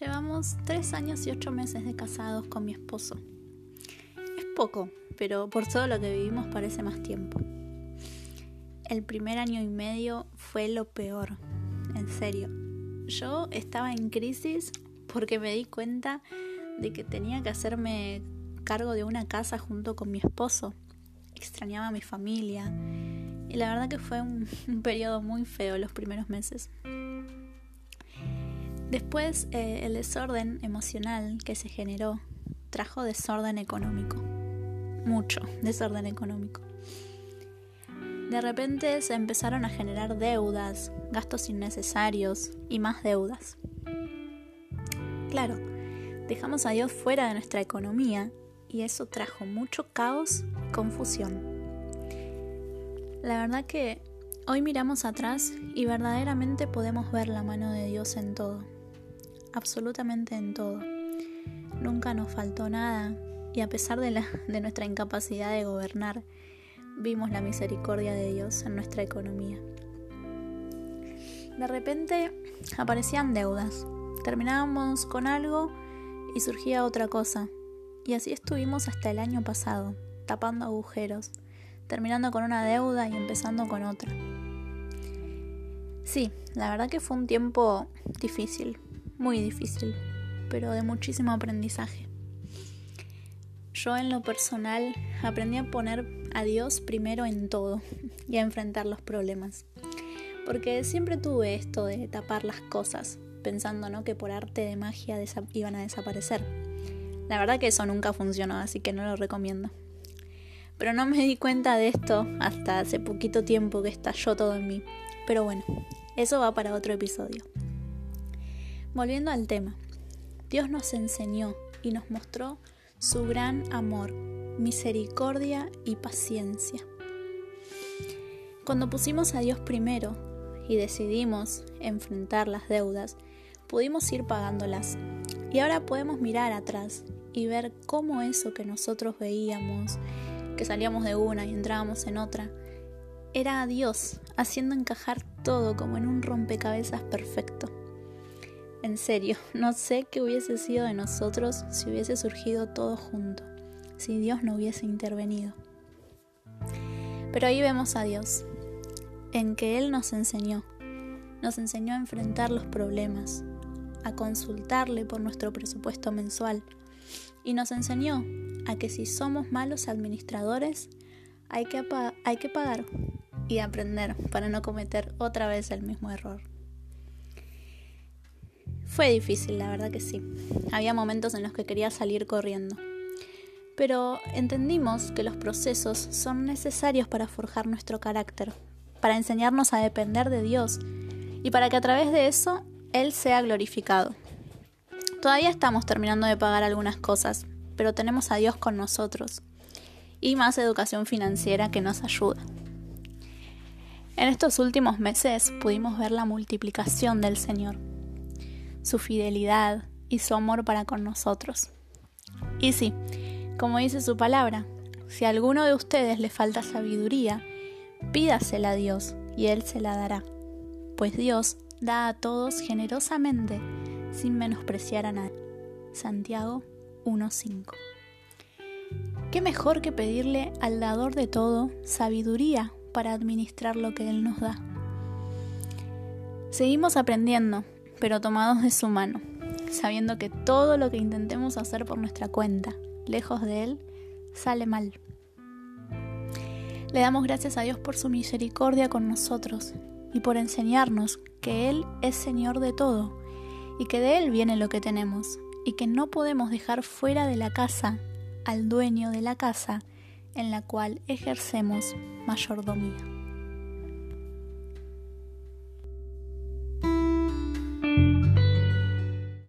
Llevamos tres años y ocho meses de casados con mi esposo. Es poco, pero por todo lo que vivimos parece más tiempo. El primer año y medio fue lo peor, en serio. Yo estaba en crisis porque me di cuenta de que tenía que hacerme cargo de una casa junto con mi esposo. Extrañaba a mi familia y la verdad que fue un, un periodo muy feo los primeros meses. Después, eh, el desorden emocional que se generó trajo desorden económico. Mucho desorden económico. De repente se empezaron a generar deudas, gastos innecesarios y más deudas. Claro, dejamos a Dios fuera de nuestra economía y eso trajo mucho caos y confusión. La verdad que hoy miramos atrás y verdaderamente podemos ver la mano de Dios en todo absolutamente en todo. Nunca nos faltó nada y a pesar de, nuestra incapacidad de gobernar, vimos la misericordia de Dios en nuestra economía. De repente aparecían deudas, terminábamos con algo y surgía otra cosa. Y así estuvimos hasta el año pasado, tapando agujeros, terminando con una deuda y empezando con otra. Sí, la verdad que fue un tiempo difícil, muy difícil, pero de muchísimo aprendizaje. Yo en lo personal aprendí a poner a Dios primero en todo y a enfrentar los problemas. Porque siempre tuve esto de tapar las cosas, pensando ¿no? que por arte de magia iban a desaparecer. La verdad que eso nunca funcionó, así que no lo recomiendo. Pero no me di cuenta de esto hasta hace poquito tiempo que estalló todo en mí. Pero bueno, eso va para otro episodio. Volviendo al tema, Dios nos enseñó y nos mostró su gran amor, misericordia y paciencia. Cuando pusimos a Dios primero y decidimos enfrentar las deudas, pudimos ir pagándolas. Y ahora podemos mirar atrás y ver cómo eso que nosotros veíamos, que salíamos de una y entrábamos en otra, era a Dios haciendo encajar todo como en un rompecabezas perfecto. En serio, no sé qué hubiese sido de nosotros si hubiese surgido todo junto, si Dios no hubiese intervenido. Pero ahí vemos a Dios, en que Él nos enseñó, nos enseñó a enfrentar los problemas, a consultarle por nuestro presupuesto mensual y nos enseñó a que si somos malos administradores hay que, hay que pagar y aprender para no cometer otra vez el mismo error. Fue difícil, la verdad que sí. Había momentos en los que quería salir corriendo. Pero entendimos que los procesos son necesarios para forjar nuestro carácter, para enseñarnos a depender de Dios y para que a través de eso Él sea glorificado. Todavía estamos terminando de pagar algunas cosas, pero tenemos a Dios con nosotros y más educación financiera que nos ayuda. En estos últimos meses pudimos ver la multiplicación del Señor su fidelidad y su amor para con nosotros. Y sí, como dice su palabra, si a alguno de ustedes le falta sabiduría, pídasela a Dios y Él se la dará, pues Dios da a todos generosamente sin menospreciar a nadie. Santiago 1.5 ¿Qué mejor que pedirle al dador de todo sabiduría para administrar lo que Él nos da? Seguimos aprendiendo pero tomados de su mano, sabiendo que todo lo que intentemos hacer por nuestra cuenta, lejos de Él, sale mal. Le damos gracias a Dios por su misericordia con nosotros y por enseñarnos que Él es Señor de todo y que de Él viene lo que tenemos y que no podemos dejar fuera de la casa al dueño de la casa en la cual ejercemos mayordomía.